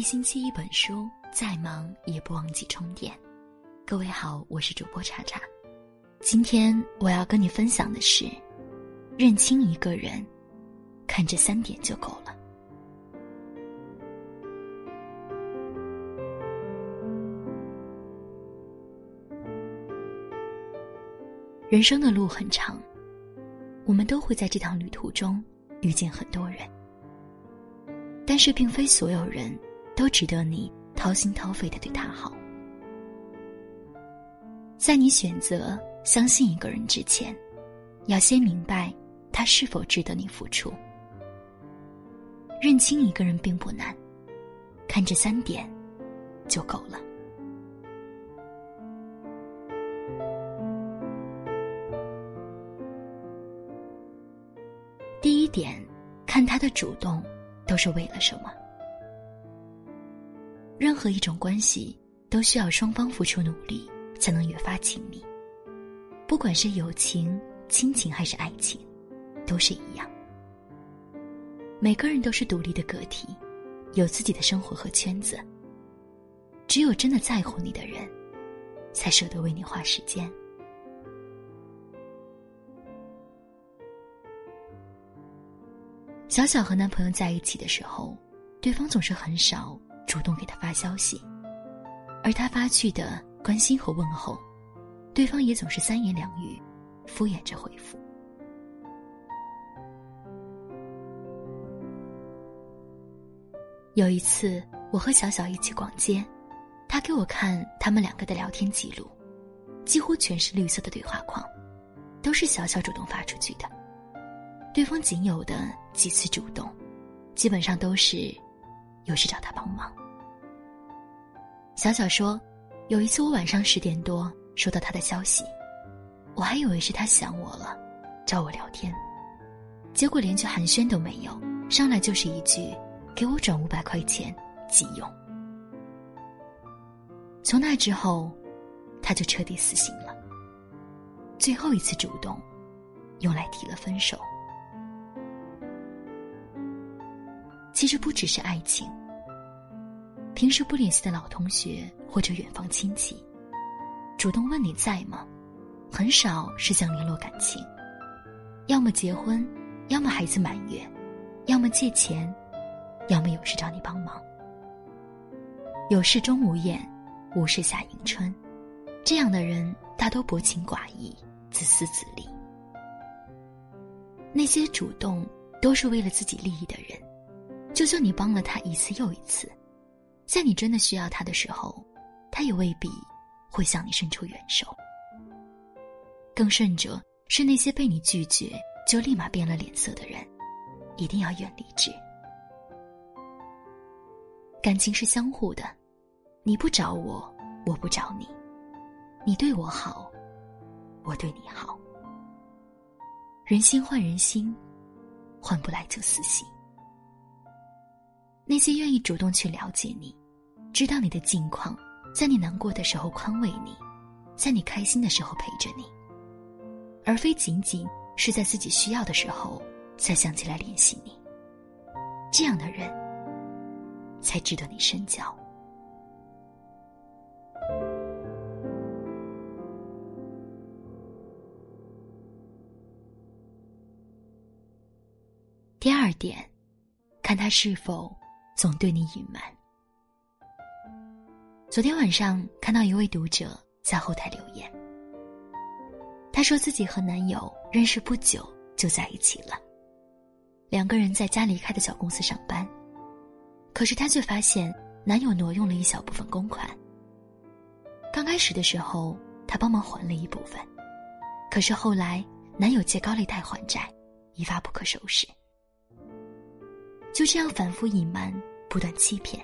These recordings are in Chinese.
一星期一本书，再忙也不忘记充电。各位好，我是主播查查。今天我要跟你分享的是，认清一个人，看这三点就够了。人生的路很长，我们都会在这趟旅途中遇见很多人，但是并非所有人都值得你掏心掏肺的对他好。在你选择相信一个人之前，要先明白他是否值得你付出。认清一个人并不难，看这三点就够了。第一点，看他的主动都是为了什么。任何一种关系都需要双方付出努力。才能越发亲密。不管是友情、亲情还是爱情，都是一样。每个人都是独立的个体，有自己的生活和圈子。只有真的在乎你的人，才舍得为你花时间。小小和男朋友在一起的时候，对方总是很少主动给他发消息，而他发去的。关心和问候，对方也总是三言两语，敷衍着回复。有一次，我和小小一起逛街，他给我看他们两个的聊天记录，几乎全是绿色的对话框，都是小小主动发出去的。对方仅有的几次主动，基本上都是有事找他帮忙。小小说。有一次，我晚上十点多收到他的消息，我还以为是他想我了，找我聊天，结果连句寒暄都没有，上来就是一句“给我转五百块钱，急用”。从那之后，他就彻底死心了。最后一次主动，用来提了分手。其实不只是爱情。平时不联系的老同学或者远方亲戚，主动问你在吗？很少是想联络感情，要么结婚，要么孩子满月，要么借钱，要么有事找你帮忙。有事钟无艳，无事夏迎春，这样的人大都薄情寡义、自私自利。那些主动都是为了自己利益的人，就算你帮了他一次又一次。在你真的需要他的时候，他也未必会向你伸出援手。更甚者是那些被你拒绝就立马变了脸色的人，一定要远离之。感情是相互的，你不找我，我不找你；你对我好，我对你好。人心换人心，换不来就死心。那些愿意主动去了解你。知道你的近况，在你难过的时候宽慰你，在你开心的时候陪着你，而非仅仅是在自己需要的时候才想起来联系你。这样的人，才值得你深交。第二点，看他是否总对你隐瞒。昨天晚上看到一位读者在后台留言，她说自己和男友认识不久就在一起了，两个人在家离开的小公司上班，可是她却发现男友挪用了一小部分公款。刚开始的时候，她帮忙还了一部分，可是后来男友借高利贷还债，一发不可收拾，就这样反复隐瞒，不断欺骗。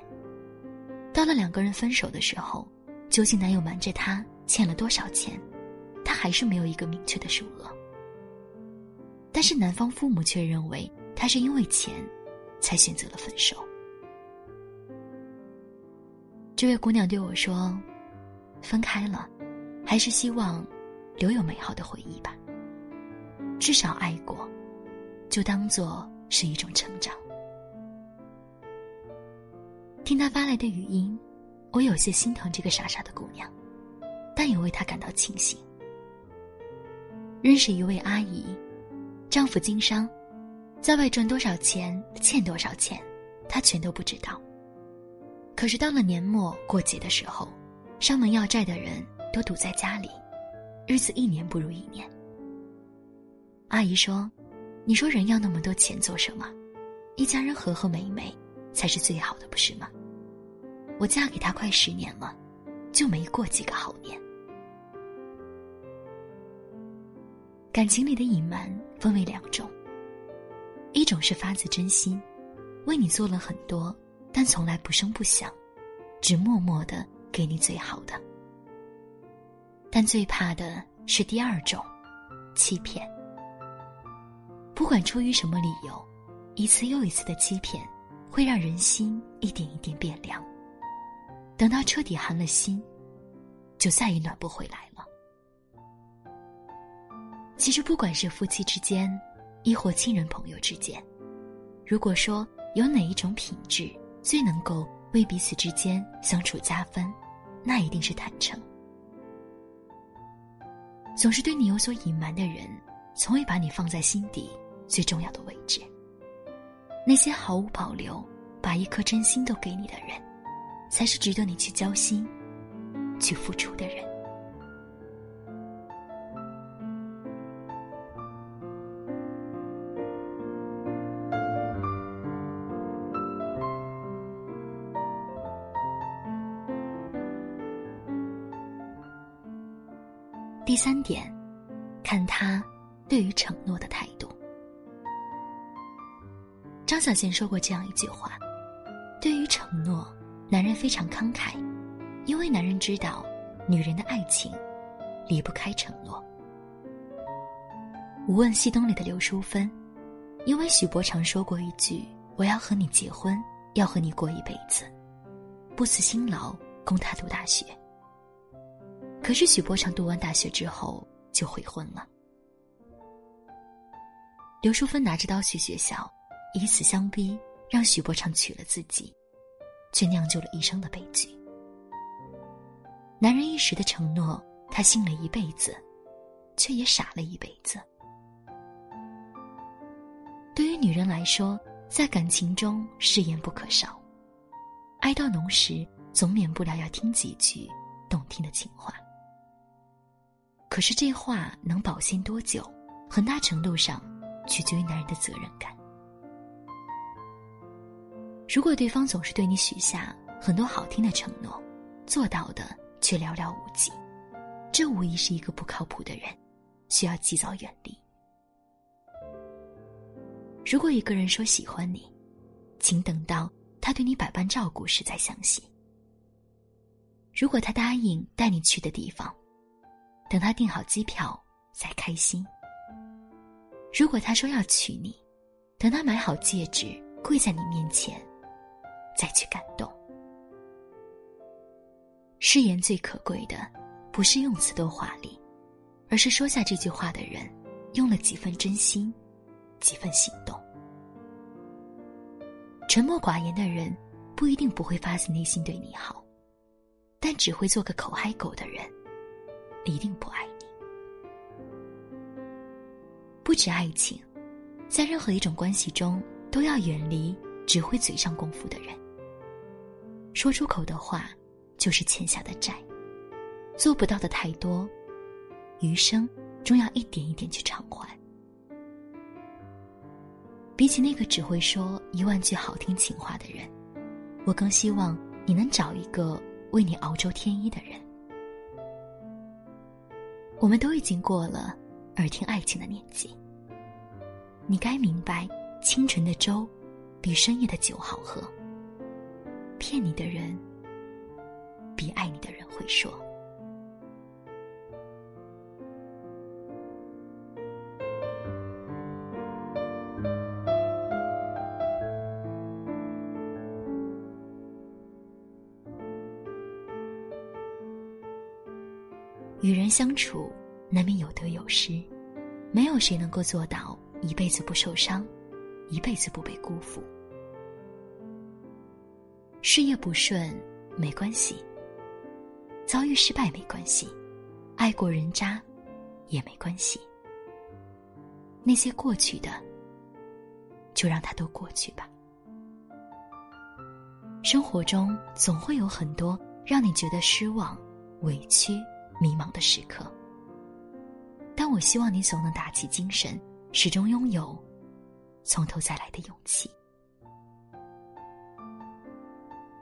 到了两个人分手的时候，究竟男友瞒着她欠了多少钱，她还是没有一个明确的数额。但是男方父母却认为他是因为钱，才选择了分手。这位姑娘对我说：“分开了，还是希望留有美好的回忆吧。至少爱过，就当做是一种成长。”听他发来的语音，我有些心疼这个傻傻的姑娘，但也为她感到庆幸。认识一位阿姨，丈夫经商，在外赚多少钱，欠多少钱，她全都不知道。可是到了年末过节的时候，上门要债的人都堵在家里，日子一年不如一年。阿姨说：“你说人要那么多钱做什么？一家人和和美美才是最好的，不是吗？我嫁给他快十年了，就没过几个好年。”感情里的隐瞒分为两种，一种是发自真心，为你做了很多。但从来不声不响，只默默的给你最好的。但最怕的是第二种，欺骗。不管出于什么理由，一次又一次的欺骗，会让人心一点一点变凉。等到彻底寒了心，就再也暖不回来了。其实，不管是夫妻之间，亦或亲人朋友之间，如果说有哪一种品质，最能够为彼此之间相处加分，那一定是坦诚。总是对你有所隐瞒的人，从未把你放在心底最重要的位置。那些毫无保留把一颗真心都给你的人，才是值得你去交心、去付出的人。第三点，看他对于承诺的态度。张小娴说过这样一句话：“对于承诺，男人非常慷慨，因为男人知道，女人的爱情离不开承诺。”《无问西东》里的刘淑芬，因为许伯常说过一句：“我要和你结婚，要和你过一辈子，不辞辛劳供他读大学。”可是许伯常读完大学之后就悔婚了。刘淑芬拿着刀去学校，以此相逼，让许伯常娶了自己，却酿就了一生的悲剧。男人一时的承诺，他信了一辈子，却也傻了一辈子。对于女人来说，在感情中誓言不可少，爱到浓时，总免不了要听几句动听的情话。可是这话能保鲜多久，很大程度上取决于男人的责任感。如果对方总是对你许下很多好听的承诺，做到的却寥寥无几，这无疑是一个不靠谱的人，需要及早远离。如果一个人说喜欢你，请等到他对你百般照顾时再相信。如果他答应带你去的地方，等他订好机票，再开心。如果他说要娶你，等他买好戒指，跪在你面前，再去感动。誓言最可贵的，不是用词多华丽，而是说下这句话的人，用了几分真心，几分行动。沉默寡言的人，不一定不会发自内心对你好，但只会做个口嗨狗的人。一定不爱你。不止爱情，在任何一种关系中，都要远离只会嘴上功夫的人。说出口的话，就是欠下的债；做不到的太多，余生终要一点一点去偿还。比起那个只会说一万句好听情话的人，我更希望你能找一个为你熬粥添衣的人。我们都已经过了耳听爱情的年纪，你该明白，清晨的粥比深夜的酒好喝。骗你的人，比爱你的人会说。与人相处，难免有得有失，没有谁能够做到一辈子不受伤，一辈子不被辜负。事业不顺没关系，遭遇失败没关系，爱过人渣也没关系。那些过去的，就让它都过去吧。生活中总会有很多让你觉得失望、委屈、迷茫的时刻，但我希望你总能打起精神，始终拥有从头再来的勇气。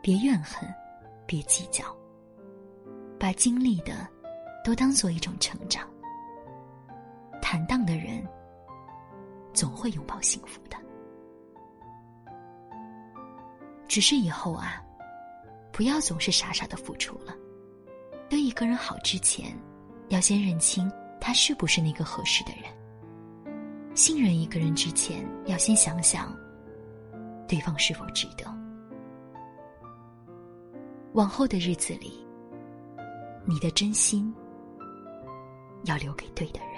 别怨恨，别计较，把经历的都当做一种成长。坦荡的人总会拥抱幸福的。只是以后啊，不要总是傻傻的付出了。对一个人好之前，要先认清他是不是那个合适的人。信任一个人之前，要先想想对方是否值得。往后的日子里，你的真心要留给对的人。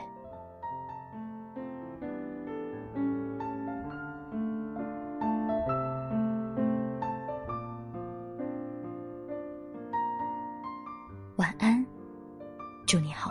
晚安，祝你好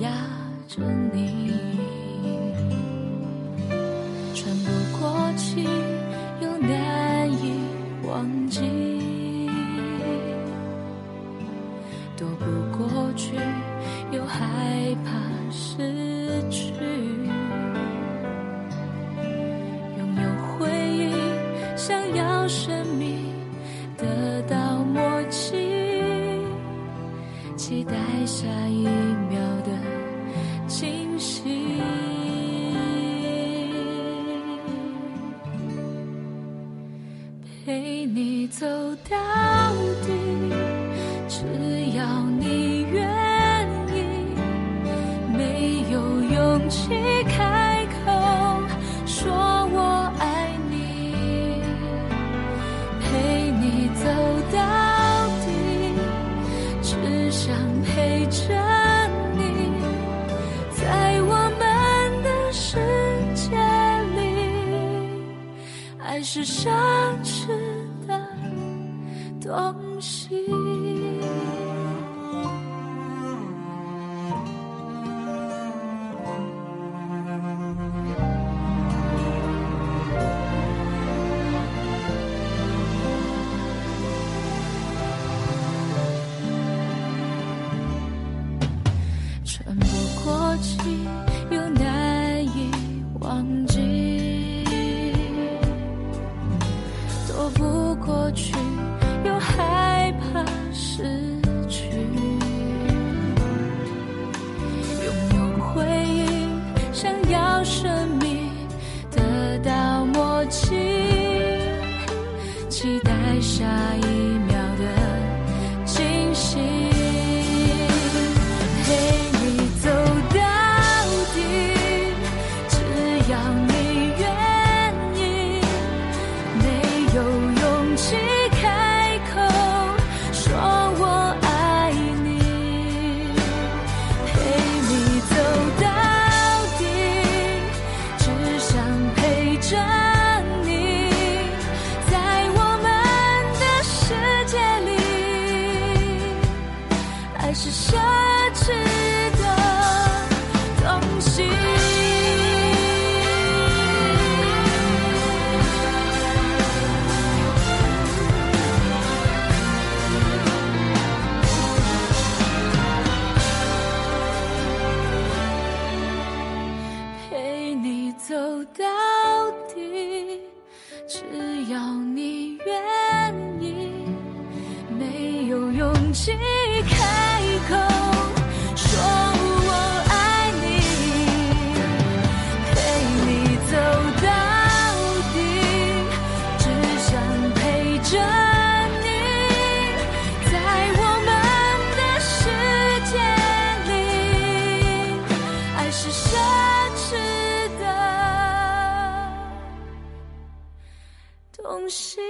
压着你，喘不过气，又难以忘记，躲不过去，又害怕失去，勇气开口说我爱你陪你走到底只想陪着你在我们的世界里爱是生不到底只要你愿意没有勇气心